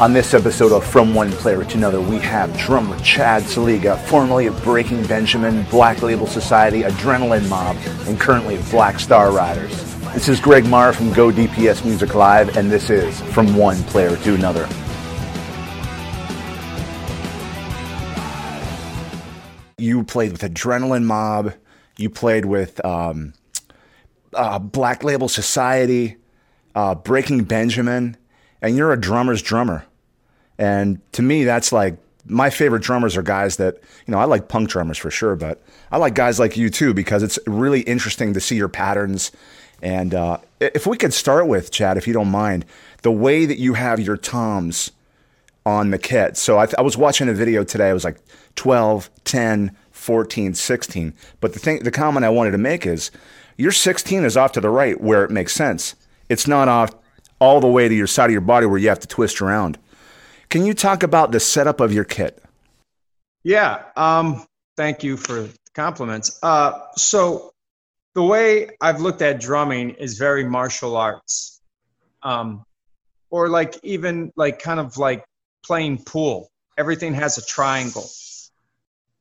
On this episode of From One Player to Another, we have drummer Chad Szeliga, formerly of Breaking Benjamin, Black Label Society, Adrenaline Mob, and currently of Black Star Riders. This is Greg Marr from Go DPS Music Live, and this is From One Player to Another. You played with Adrenaline Mob, you played with um, uh, Black Label Society, uh, Breaking Benjamin, and you're a drummer's drummer. And to me, that's like my favorite drummers are guys that, you know, I like punk drummers for sure, but I like guys like you too because it's really interesting to see your patterns. And uh, if we could start with, Chad, if you don't mind, the way that you have your toms on the kit. So I, th- I was watching a video today, it was like 12, 10, 14, 16. But the thing, the comment I wanted to make is your 16 is off to the right where it makes sense. It's not off all the way to your side of your body where you have to twist around. Can you talk about the setup of your kit? Yeah. Um, thank you for the compliments. Uh, so the way I've looked at drumming is very martial arts, um, or like even like kind of like playing pool. Everything has a triangle,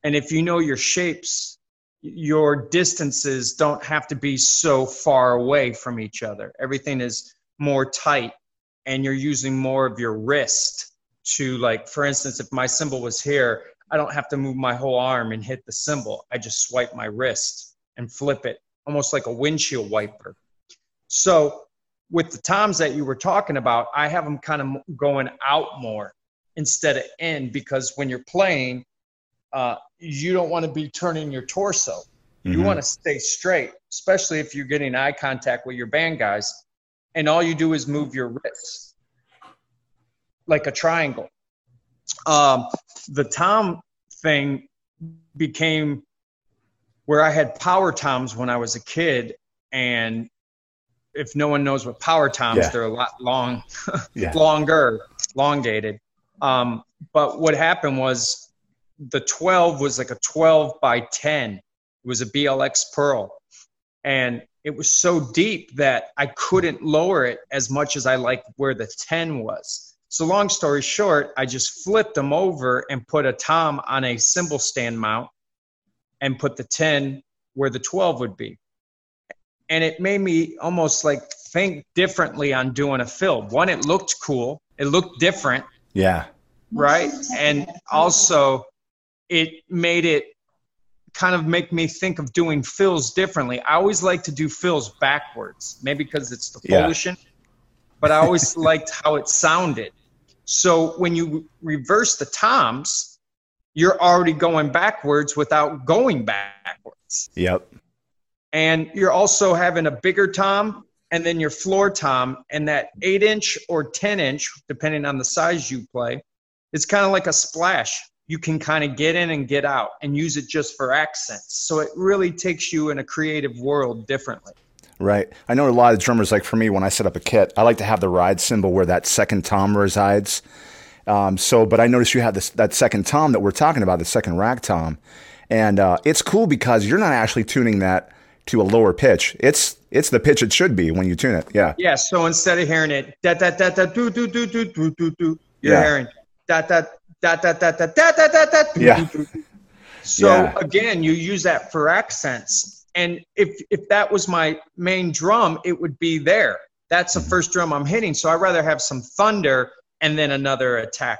and if you know your shapes, your distances don't have to be so far away from each other. Everything is more tight and you're using more of your wrist to like for instance if my cymbal was here i don't have to move my whole arm and hit the cymbal i just swipe my wrist and flip it almost like a windshield wiper. So with the toms that you were talking about i have them kind of going out more instead of in because when you're playing uh, you don't want to be turning your torso. You mm-hmm. want to stay straight especially if you're getting eye contact with your band guys and all you do is move your wrists like a triangle. Um, the tom thing became where I had power toms when I was a kid, and if no one knows what power toms, yeah. they're a lot long, yeah. longer, elongated. Um, but what happened was the 12 was like a 12 by 10. It was a BLX Pearl, and it was so deep that I couldn't lower it as much as I liked where the 10 was. So, long story short, I just flipped them over and put a tom on a cymbal stand mount and put the 10 where the 12 would be. And it made me almost like think differently on doing a fill. One, it looked cool, it looked different. Yeah. Right. And also, it made it kind of make me think of doing fills differently. I always like to do fills backwards, maybe because it's the yeah. but I always liked how it sounded. So when you reverse the toms, you're already going backwards without going backwards. Yep. And you're also having a bigger tom and then your floor tom, and that eight inch or 10 inch, depending on the size you play, it's kind of like a splash you can kind of get in and get out and use it just for accents. So it really takes you in a creative world differently. Right. I know a lot of drummers, like for me, when I set up a kit, I like to have the ride cymbal where that second tom resides. Um, so, but I noticed you have this, that second tom that we're talking about, the second rack tom. And uh, it's cool because you're not actually tuning that to a lower pitch. It's it's the pitch it should be when you tune it. Yeah. Yeah. So instead of hearing it da da da da do do do do do do do, you're yeah. hearing da da da da da da da da da da. Yeah. So yeah. again, you use that for accents, and if if that was my main drum, it would be there. That's the mm-hmm. first drum I'm hitting. So I'd rather have some thunder and then another attack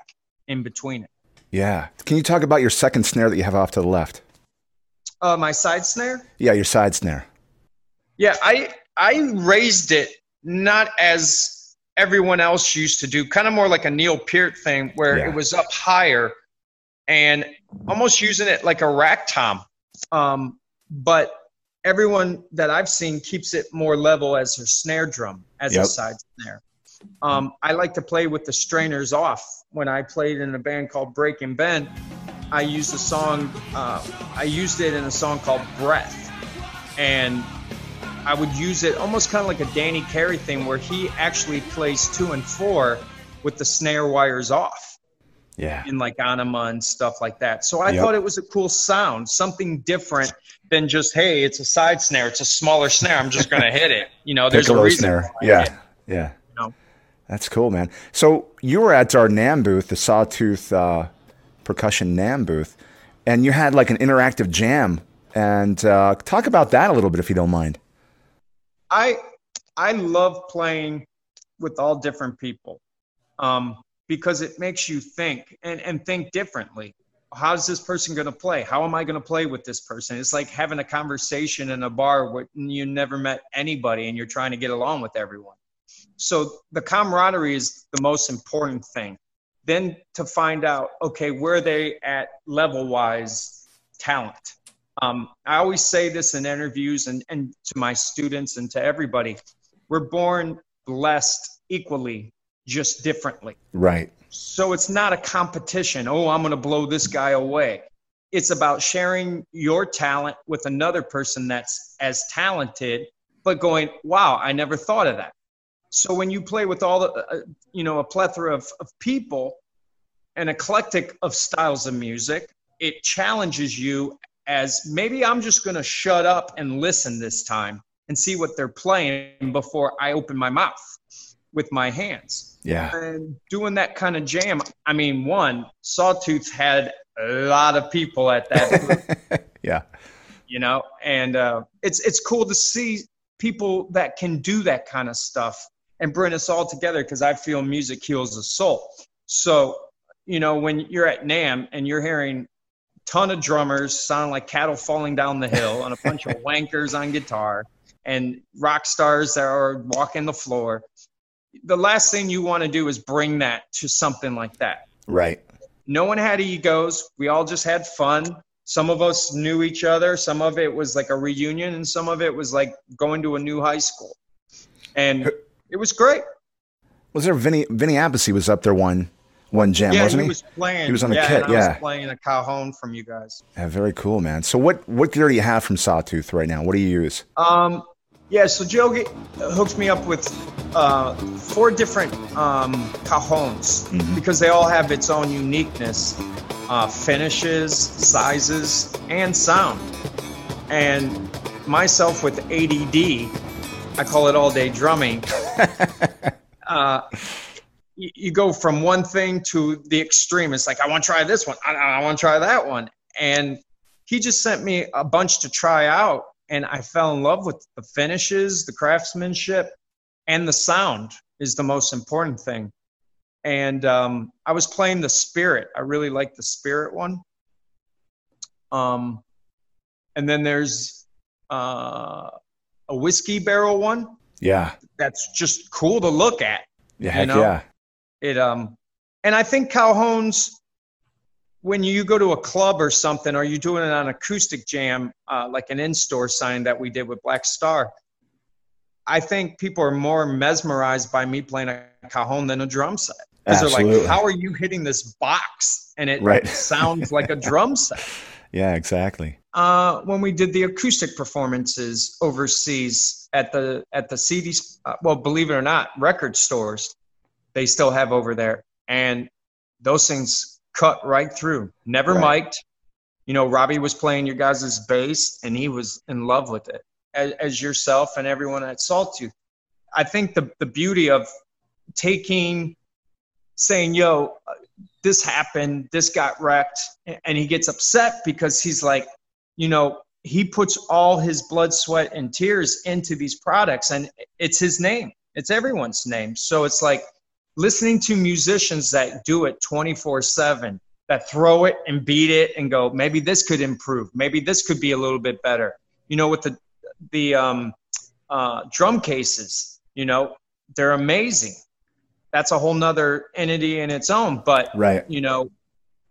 in between it. Yeah. Can you talk about your second snare that you have off to the left? Uh, my side snare. Yeah, your side snare. Yeah, I I raised it not as everyone else used to do, kind of more like a Neil Peart thing, where yeah. it was up higher and almost using it like a rack tom. Um, but everyone that I've seen keeps it more level as their snare drum, as yep. a side snare. Um, I like to play with the strainers off. When I played in a band called Breaking Bend, I used a song. Uh, I used it in a song called Breath, and I would use it almost kind of like a Danny Carey thing where he actually plays two and four with the snare wires off. Yeah. In like Ænima and stuff like that. So I yep. thought it was a cool sound, something different than just, hey, it's a side snare, it's a smaller snare. I'm just going to hit it. You know, there's a reason. Snare. Yeah. Yeah. You know? That's cool, man. So you were at our NAMM booth, the Sawtooth uh, Percussion NAMM booth, and you had like an interactive jam. And uh, talk about that a little bit, if you don't mind. I I love playing with all different people um, because it makes you think and, and think differently. How's this person going to play? How am I going to play with this person? It's like having a conversation in a bar where you never met anybody and you're trying to get along with everyone. So the camaraderie is the most important thing. Then to find out, okay, where they at level wise talent. Um, I always say this in interviews and, and to my students and to everybody. We're born blessed equally, just differently. Right. So it's not a competition. Oh, I'm going to blow this guy away. It's about sharing your talent with another person that's as talented, but going, wow, I never thought of that. So when you play with all the, uh, you know, a plethora of, of people, an eclectic of styles of music, it challenges you as maybe I'm just going to shut up and listen this time and see what they're playing before I open my mouth with my hands. Yeah. And doing that kind of jam, I mean, one, Sawtooth had a lot of people at that. yeah. You know, and uh, it's it's cool to see people that can do that kind of stuff and bring us all together because I feel music heals the soul. So, you know, when you're at NAMM and you're hearing ton of drummers sound like cattle falling down the hill and a bunch of wankers on guitar and rock stars that are walking the floor. The last thing you want to do is bring that to something like that. Right. No one had egos. We all just had fun. Some of us knew each other. Some of it was like a reunion, and some of it was like going to a new high school. And it was great. Was there Vinny Vinny Appice was up there one one jam, yeah, wasn't he? he? was playing. He was on the yeah, kit, yeah. was playing a cajon from you guys. Yeah, very cool, man. So what what gear do you have from Sawtooth right now? What do you use? Um, yeah, so Joe get, hooks me up with uh, four different um, cajons Mm-hmm. because they all have its own uniqueness, uh, finishes, sizes, and sound. And myself with ADD, I call it all day drumming. uh, you, you go from one thing to the extreme. It's like, I want to try this one. I, I want to try that one. And he just sent me a bunch to try out. And I fell in love with the finishes, the craftsmanship, and the sound is the most important thing. And um, I was playing the Spirit. I really like the Spirit one. Um, and then there's uh, a whiskey barrel one Yeah. that's just cool to look at. Yeah, heck know? yeah. It um, and I think cajons when you go to a club or something, or you're doing it on acoustic jam, uh, like an in-store sign that we did with Black Star. I think people are more mesmerized by me playing a cajon than a drum set because they're like, "How are you hitting this box?" And it Right. sounds like a drum set. Yeah, exactly. uh, when we did the acoustic performances overseas at the at the CD, uh, well, believe it or not, record stores, they still have over there, and those things cut right through. Never Right. mic'd. You know, Robbie was playing your guys' bass, and he was in love with it, as, as yourself and everyone at Sawtooth. I think the the beauty of taking, saying, "Yo, this happened, this got wrecked, and he gets upset because he's like, you know, he puts all his blood, sweat, and tears into these products, and it's his name, it's everyone's name. So it's like listening to musicians that do it 24 7, that throw it and beat it and go, maybe this could improve, maybe this could be a little bit better. You know, with the the um, uh, drum cases, you know, they're amazing. That's a whole nother entity in its own. But Right. you know,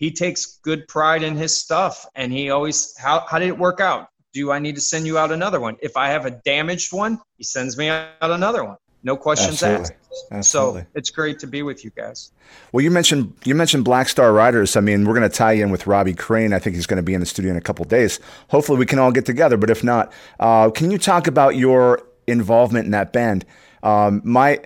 he takes good pride in his stuff and he always how, how did it work out do i need to send you out another one if i have a damaged one he sends me out another one no questions Absolutely. asked Absolutely. so it's great to be with you guys Well, you mentioned you mentioned Black Star Riders. I mean, we're going to tie in with Robbie Crane. I think he's going to be in the studio in a couple days. Hopefully, we can all get together. But if not, uh, can you talk about your involvement in that band? Um, my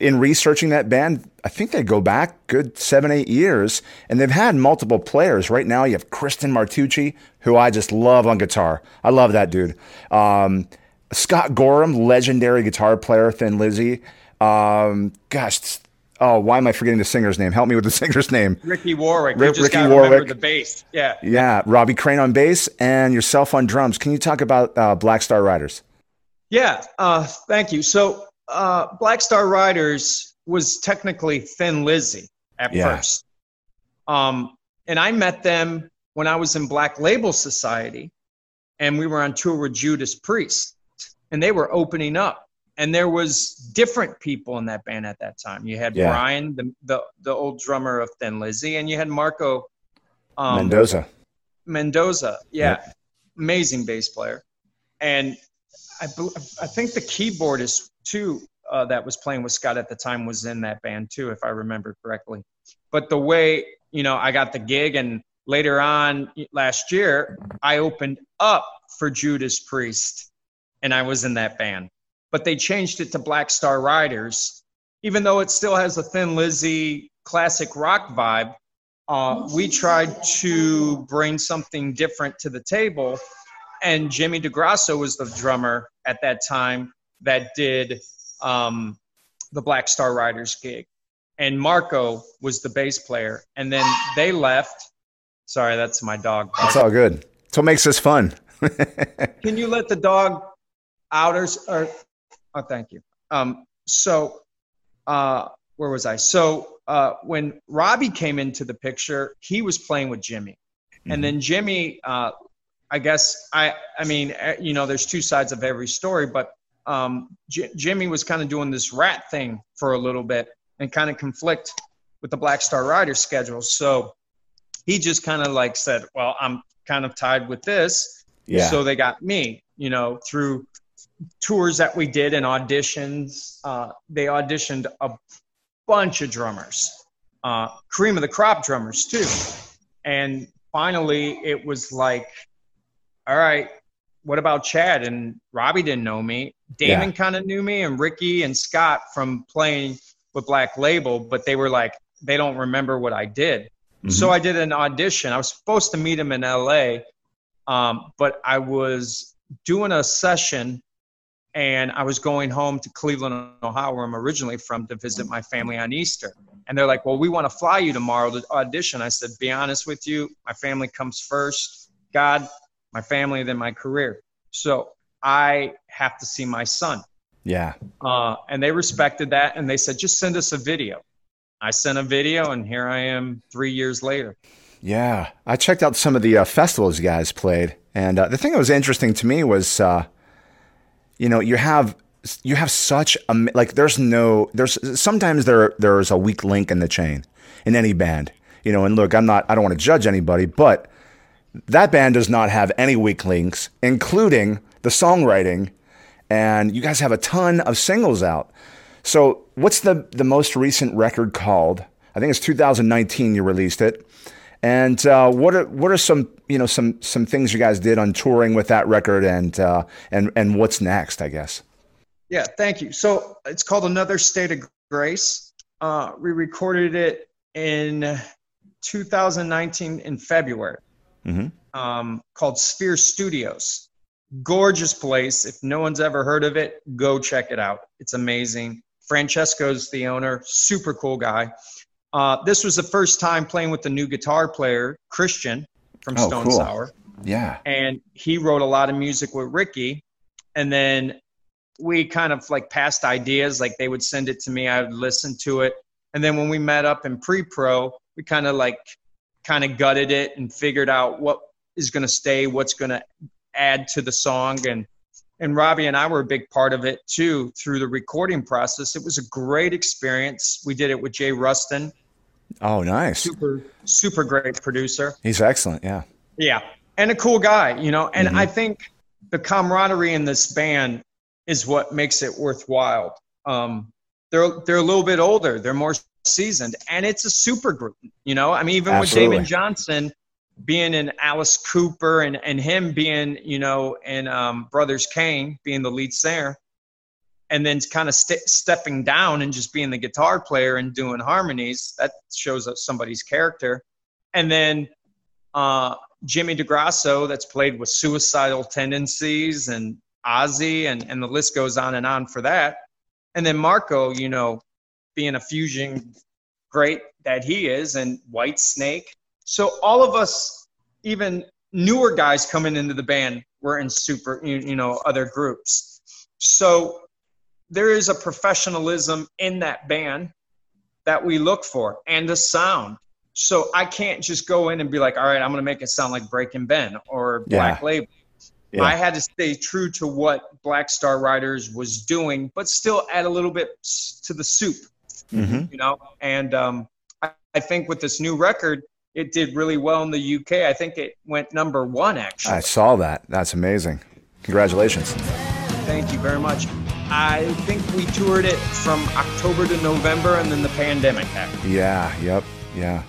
in researching that band, I think they go back good seven, eight years, and they've had multiple players. Right now, you have Christian Martucci, who I just love on guitar. I love that dude. Um, Scott Gorham, legendary guitar player, Thin Lizzy. Um, gosh, oh, why am I forgetting the singer's name? Help me with the singer's name. Ricky Warwick. Just Ricky Warwick. the bass. Yeah. Yeah, Robbie Crane on bass and yourself on drums. Can you talk about uh, Black Star Riders? Yeah, uh, thank you. So, uh, Black Star Riders was technically Thin Lizzy at Yeah. first. Um, and I met them when I was in Black Label Society, and we were on tour with Judas Priest, and they were opening up. And there was different people in that band at that time. You had Yeah. Brian, the, the the old drummer of Thin Lizzy, and you had Marco um, Mendoza. Mendoza, yeah, amazing bass player, and I I think the keyboardist too uh, that was playing with Scott at the time was in that band too, if I remember correctly. But the way you know I got the gig, and later on last year I opened up for Judas Priest, and I was in that band. But they changed it to Black Star Riders, even though it still has a Thin Lizzy classic rock vibe uh, we tried to bring something different to the table. And Jimmy DeGrasso was the drummer at that time that did um, the Black Star Riders gig. And Marco was the bass player. And then they left. Sorry, that's my dog. It's all good. It's what makes this fun. Can you let the dog out or, oh, thank you. Um, so, uh, where was I? So, uh, when Robbie came into the picture, he was playing with Jimmy. And then Jimmy, uh, I guess I, I mean, eh, you know, there's two sides of every story, but um, J- Jimmy was kind of doing this Ratt thing for a little bit and kind of conflict with the Black Star Riders schedule. So he just kind of like said, well, I'm kind of tied with this. Yeah. So they got me, you know, through tours that we did and auditions. Uh, they auditioned a bunch of drummers, uh, cream of the crop drummers too. And finally, it was like, all right, what about Chad? And Robbie didn't know me. Damon Yeah. kind of knew me, and Ricky and Scott from playing with Black Label, but they were like, they don't remember what I did. So I did an audition. I was supposed to meet him in LA, um, but I was doing a session and I was going home to Cleveland, Ohio, where I'm originally from, to visit my family on Easter. And they're like, Well, we want to fly you tomorrow to audition. I said, Be honest with you, my family comes first. God, my family, then my career. So I have to see my son. yeah. Uh, and they respected that and they said, Just send us a video. I sent a video, and here I am three years later. Yeah, I checked out some of the uh, festivals you guys played, and uh, the thing that was interesting to me was, uh, you know, you have you have such a like. There's no there's sometimes there there's a weak link in the chain in any band, you know. And look, I'm not I don't want to judge anybody, but that band does not have any weak links, including the songwriting, and you guys have a ton of singles out. So, what's the the most recent record called? I think it's 2019. You released it, and uh, what are what are some you know some some things you guys did on touring with that record, and uh, and and what's next? I guess. Yeah, thank you. So it's called Another State of Grace. Uh, we recorded it in 2019 in February, Mhm. um, called Sphere Studios. Gorgeous place. If no one's ever heard of it, go check it out. It's amazing. Francesco's the owner, super cool guy. Uh, this was the first time playing with the new guitar player, Christian from Oh, Stone cool. Sour Yeah. and he wrote a lot of music with Ricky. And then we kind of like passed ideas, like they would send it to me, I would listen to it. And then when we met up in pre pro, we kind of like kind of gutted it and figured out what is going to stay, what's going to add to the song. And and Robbie and I were a big part of it too through the recording process. It was a great experience. We did it with Jay Ruston, Oh, nice. super super great producer. He's excellent. Yeah. Yeah, and a cool guy, you know. And I think the camaraderie in this band is what makes it worthwhile. Um, they're they're a little bit older, they're more seasoned, and it's a super group. You know, I mean, even Absolutely. with Damon Johnson being in Alice Cooper and and him being, you know, in um, Brothers Cane being the lead singer, and then kind of st- stepping down and just being the guitar player and doing harmonies. That shows us somebody's character. And then uh, Jimmy DeGrasso, that's played with suicidal tendencies, and Ozzy, and, and the list goes on and on for that. And then Marco, you know, being a fusion great that he is, and Whitesnake. So all of us, even newer guys coming into the band, were in super, you, you know, other groups. So there is a professionalism in that band that we look for and the sound. So I can't just go in and be like, all right, I'm going to make it sound like Breaking Ben or Black yeah. Label. Yeah. I had to stay true to what Black Star Riders was doing, but still add a little bit to the soup, mm-hmm. you know. And um, I, I, think with this new record, it did really well in the UK. I think it went number one. Actually, I saw that. That's amazing. Congratulations. Thank you very much. I think we toured it from October to November, and then the pandemic happened. Yeah. Yep. Yeah.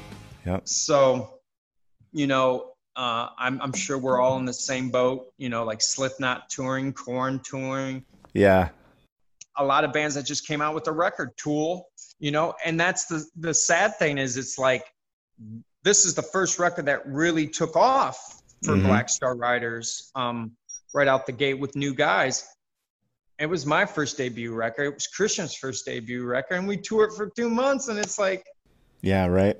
Yep. So, you know, uh, I'm, I'm sure we're all in the same boat, you know, like Slipknot touring, Korn touring. Yeah. A lot of bands that just came out with a record, Tool, you know, and that's the, the sad thing is it's like, this is the first record that really took off for mm-hmm. Black Star Riders um, right out the gate with new guys. It was my first debut record. It was Christian's first debut record, and we toured for two months. And it's like, yeah, right.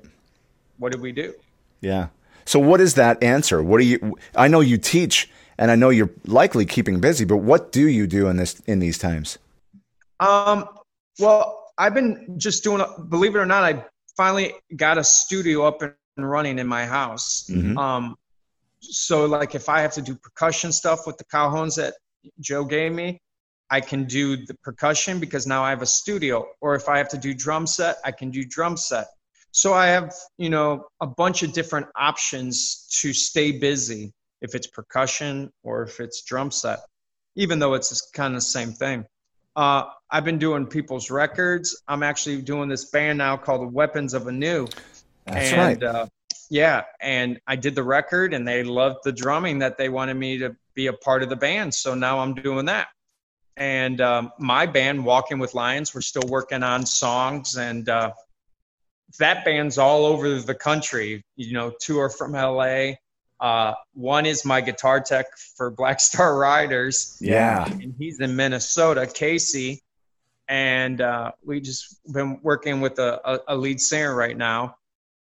What did we do? Yeah. So what is that answer? What do you? I know you teach, and I know you're likely keeping busy. But what do you do in this in these times? Um. Well, I've been just doing. Believe it or not, I finally got a studio up and running in my house. Mm-hmm. Um. So, like, if I have to do percussion stuff with the cajones that Joe gave me, I can do the percussion because now I have a studio. Or if I have to do drum set, I can do drum set. So I have, you know, a bunch of different options to stay busy if it's percussion or if it's drum set, even though it's kind of the same thing. Uh, I've been doing people's records. I'm actually doing this band now called the Weapons of Anew. That's and, right. Uh, yeah, and I did the record, and they loved the drumming that they wanted me to be a part of the band. So now I'm doing that. And um, my band, Walking with Lions, we're still working on songs and uh, that band's all over the country. You know, two are from LA. Uh, one is my guitar tech for Black Star Riders. Yeah. And he's in Minnesota, Casey. And uh, we just been working with a, a, a, lead singer right now,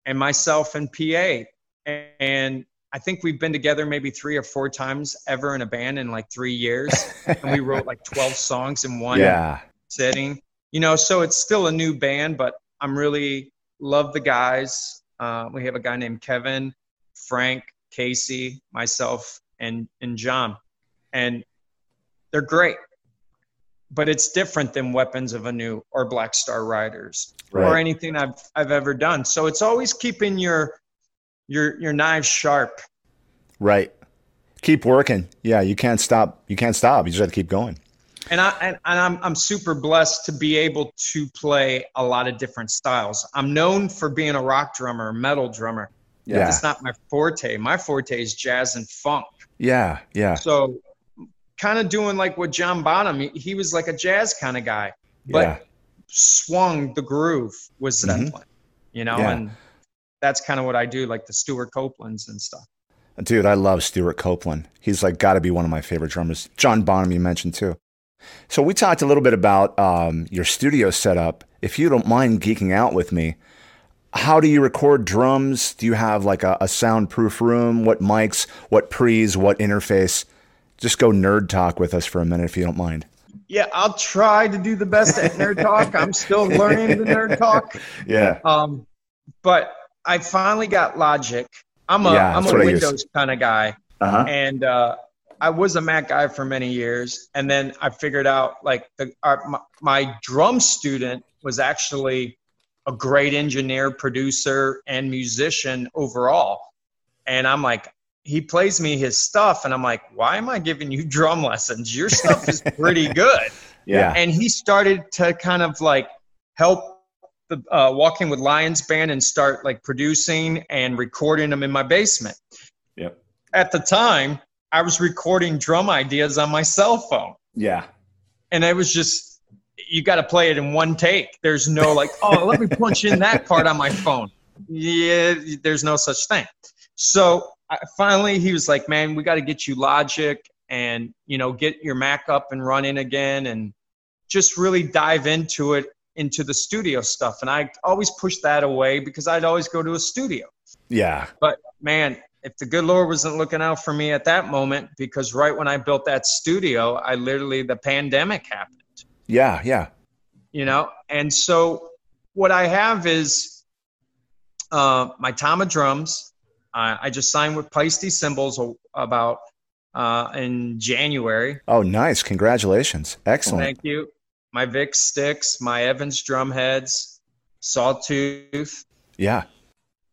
and myself and PA. And I think we've been together maybe three or four times ever in a band in like three years. and we wrote like 12 songs in one yeah. sitting. You know, so it's still a new band, but I'm really love the guys. Uh, we have a guy named Kevin, Frank, Casey, myself, and and John, and they're great. But it's different than Weapons of Anew or Black Star Riders right. or anything I've I've ever done. So it's always keeping your your your knives sharp. Right. Keep working. Yeah, you can't stop. You can't stop. You just have to keep going and I and, and I'm I'm super blessed to be able to play a lot of different styles. I'm known for being a rock drummer, metal drummer. Yeah, that's not my forte. My forte is jazz and funk. Yeah, yeah. So, kind of doing like what John Bonham. He, he was like a jazz kind of guy, but yeah. swung the groove was. Mm-hmm. You know, yeah. and that's kind of what I do, like the Stewart Copelands and stuff. Dude, I love Stewart Copeland. He's like got to be one of my favorite drummers. John Bonham, you mentioned too. So we talked a little bit about um, your studio setup. If you don't mind geeking out with me, how do you record drums? Do you have like a, a soundproof room? What mics? What pre's? What interface? Just go nerd talk with us for a minute if you don't mind. Yeah, I'll try to do the best at nerd talk. I'm still learning the nerd talk. Yeah. Um, but I finally got Logic. I'm a am a Windows kind of guy, uh-huh. and uh, I was a Mac guy for many years, and then I figured out like the, our, my, my drum student was actually a great engineer, producer, and musician overall. And I'm like, he plays me his stuff, and I'm like, why am I giving you drum lessons? Your stuff is pretty good. yeah. And he started to kind of like help the uh, Walking with Lions band and start like producing and recording them in my basement. Yep. At the time, I was recording drum ideas on my cell phone. Yeah. And it was just, you got to play it in one take. There's no like, oh, let me punch in that part on my phone. Yeah, there's no such thing. So I, finally, he was like, man, we got to get you Logic and, you know, get your Mac up and running again and just really dive into it into the studio stuff. And I always pushed that away because I'd always go to a studio. Yeah. But man, if the good Lord wasn't looking out for me at that moment, because right when I built that studio, I literally, the pandemic happened. Yeah. Yeah. You know, and so what I have is uh, my Tama drums. Uh, I just signed with Paiste Cymbals about uh, in January. Oh, nice! Congratulations! Excellent. Thank you. My Vic sticks, my Evans drum heads, Sawtooth. Yeah.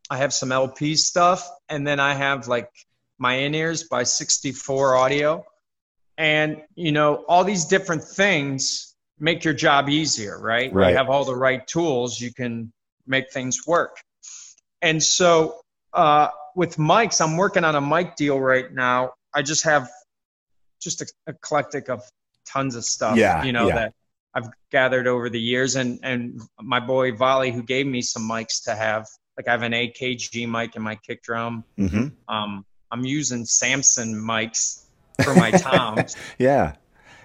I have some LP stuff, and then I have like my in ears by 64 Audio, and you know all these different things make your job easier, right? Right. You have all the right tools, you can make things work. And so uh, with mics, I'm working on a mic deal right now. I just have just a eclectic of tons of stuff, Yeah, you know, yeah. that I've gathered over the years. And, and my boy Volley, who gave me some mics to have, like I have an AKG mic in my kick drum. hmm Um, I'm using Samson mics for my toms. Yeah.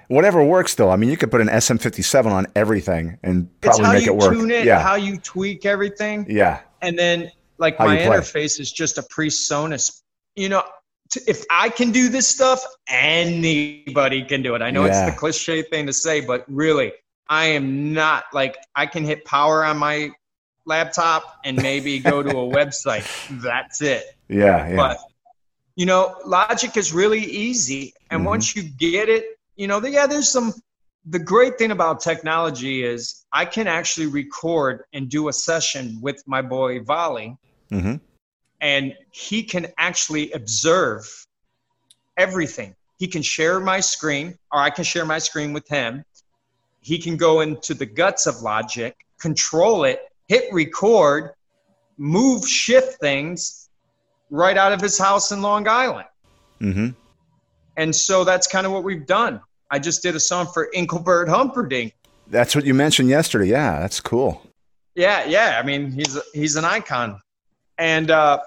Whatever works, though. I mean, you could put an SM57 on everything and probably how make you it work. tune it, yeah. how you tweak everything. yeah. and then like How my interface is just a presonus you know t- if i can do this stuff anybody can do it i know Yeah. it's the cliche thing to say but really i am not like i can hit power on my laptop and maybe go to a website that's it Yeah. Yeah. but you know logic is really easy and Mhm. once you get it you know yeah there's some the great thing about technology is i can actually record and do a session with my boy volley hmm and he can actually observe everything he can share my screen or i can share my screen with him he can go into the guts of logic control it hit record move shift things right out of his house in long island Mm-hmm. and so that's kind of what we've done. I just did a song for Engelbert Humperdinck. That's what you mentioned yesterday. Yeah. That's cool. Yeah, yeah. I mean, he's he's an icon, and uh,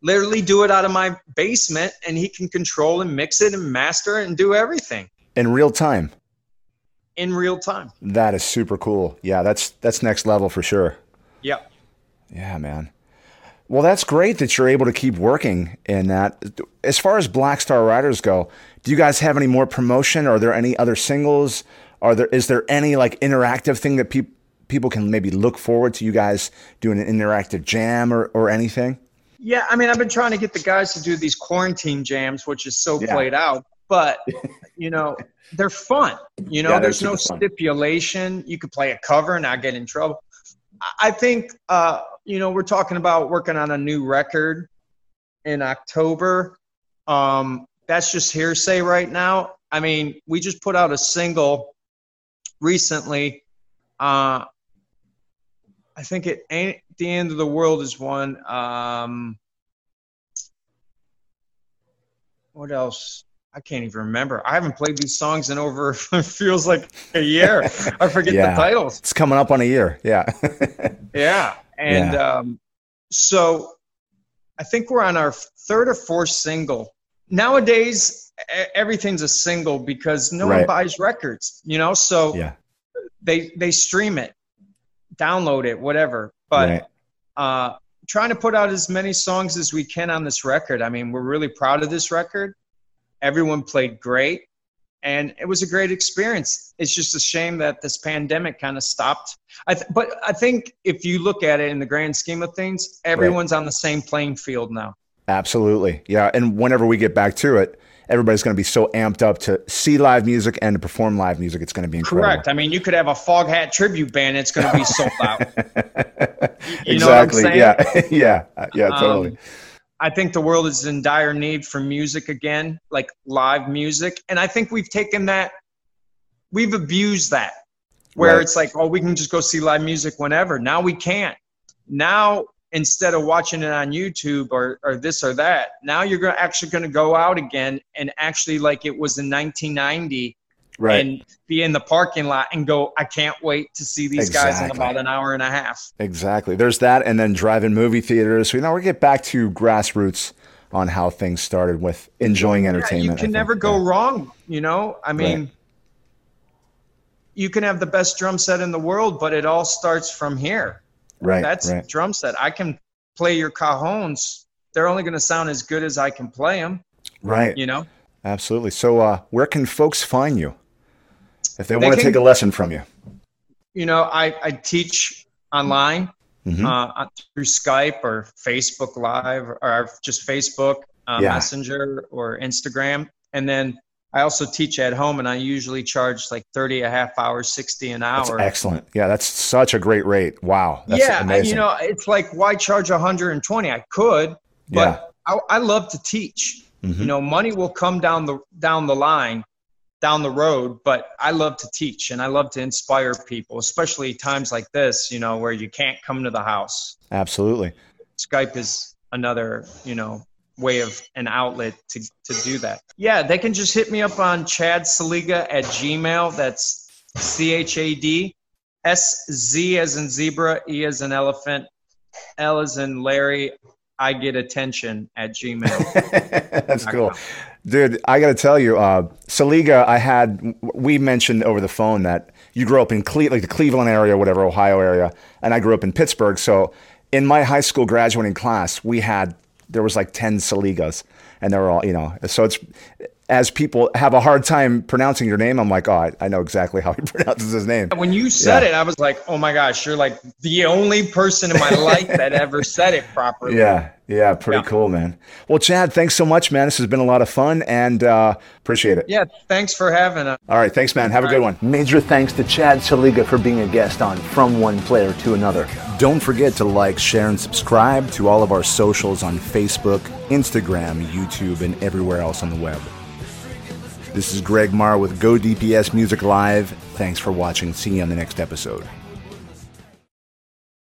literally do it out of my basement, and he can control and mix it and master it and do everything In real time. in real time. That is super cool. Yeah. That's that's next level for sure. Yep. Yeah, man. Well, that's great that you're able to keep working in that. As far as Black Star Riders go, do you guys have any more promotion? Are there any other singles? Are there is there any like interactive thing that people people can maybe look forward to you guys doing an interactive jam or, or anything? Yeah, I mean, I've been trying to get the guys to do these quarantine jams, which is so Yeah. played out, but you know, they're fun. You know, Yeah, there's no fun. stipulation. You could play a cover and not get in trouble. I- think, uh, you know, we're talking about working on a new record in October. Um, that's just hearsay right now. I mean, we just put out a single recently. Uh, I think it ain't the end of the world is one. Um, what else? I can't even remember. I haven't played these songs in over it feels like a year. I forget Yeah. the titles. It's coming up on a year. Yeah. Yeah, and Yeah. Um, so I think we're on our third or fourth single. Nowadays, everything's a single because no Right. one buys records. You know, so yeah. they they stream it, download it, whatever. But right. uh, trying to put out as many songs as we can on this record. I mean, we're really proud of this record. Everyone played great, and it was a great experience. It's just a shame that this pandemic kind of stopped. I th- but I think if you look at it in the grand scheme of things, everyone's on the same playing field now. Absolutely. Yeah. And whenever we get back to it, everybody's going to be so amped up to see live music and to perform live music. It's going to be incredible. Correct. I mean, you could have a Foghat tribute band; it's going to be sold out. You know what I'm exactly. saying? Yeah. yeah. Uh, Yeah. Totally. Um, I think the world is in dire need for music again, like live music. And I think we've taken that, we've abused that, where Right. it's like, oh, we can just go see live music whenever. Now we can't. Now, instead of watching it on YouTube or, or this or that, now you're actually going to go out again and actually, like it was in 1990, right. and be in the parking lot and go, I can't wait to see these guys in about an hour and a half. Exactly. There's that, and then drive-in movie theaters. So you know, we get back to grassroots on how things started with enjoying Yeah, entertainment. you can never go Yeah. wrong, you know? I mean, you can have the best drum set in the world, but it all starts from here. Right. That's right. drum set. I can play your cajones. They're only going to sound as good as I can play them. Right. You know. Absolutely. So, uh, where can folks find you if they, They want to take a lesson from you? You know, I I teach online Mhm. uh, through Skype or Facebook Live or just Facebook uh, Yeah. Messenger or Instagram, and then I also teach at home, and I usually charge like thirty a half hour, sixty an That's hour. excellent. Yeah, that's such a great rate. Wow. That's yeah, amazing. you know, it's like why charge 120? I could, but I, I love to teach. Mhm. You know, money will come down the down the line, down the road, but I love to teach and I love to inspire people, especially times like this, you know, where you can't come to the house. Absolutely. Skype is another, you know, way of an outlet to, to do that. Yeah, they can just hit me up on Chad Szeliga at Gmail. That's C H A D S Z as in zebra, E as in elephant, L as in Larry. I get attention at Gmail. That's cool. Dude, I got to tell you, uh, Szeliga, I had, we mentioned over the phone that you grew up in Cle- like the Cleveland area, whatever, Ohio area, and I grew up in Pittsburgh. So in my high school graduating class, we had, there was like 10 Szeligas, and they were all, you know, so it's, as people have a hard time pronouncing your name, I'm like, oh, I, I know exactly how he pronounces his name. when you said Yeah. it, I was like, oh my gosh, you're like the only person in my life that ever said it properly. Yeah, yeah, pretty Yeah. cool, man. Well, Chad, thanks so much, man. This has been a lot of fun, and uh, appreciate it. Yeah, thanks for having us. All right, thanks, man. Have a good one. Major thanks to Chad Szeliga for being a guest on From One Player to Another. Don't forget to like, share, and subscribe to all of our socials on Facebook, Instagram, YouTube, and everywhere else on the web. This is Greg Marr with Go DPS Music Live. Thanks for watching. See you on the next episode.